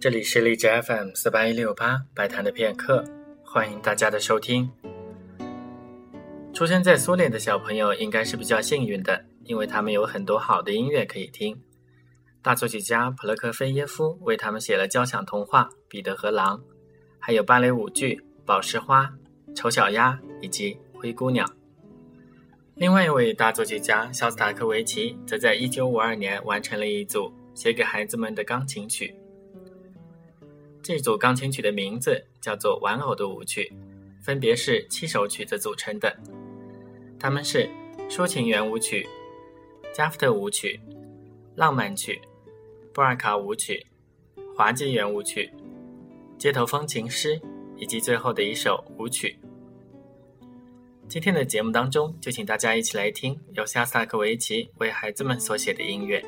这里是荔枝 FM 四八一六八白谈的片刻，欢迎大家的收听。出生在苏联的小朋友应该是比较幸运的，因为他们有很多好的音乐可以听。大作曲家普罗科菲耶夫为他们写了交响童话《彼得和狼》，还有芭蕾舞剧《宝石花》《丑小鸭》以及《灰姑娘》。另外一位大作曲家肖斯塔科维奇则在一九五二年完成了一组写给孩子们的钢琴曲。这组钢琴曲的名字叫做《玩偶的舞曲》，分别是七首曲子组成的，它们是抒情圆舞曲、加夫特舞曲、浪漫曲、波尔卡舞曲、滑稽圆舞曲、街头风情诗以及最后的一首舞曲。今天的节目当中，就请大家一起来听由夏萨克维奇为孩子们所写的音乐。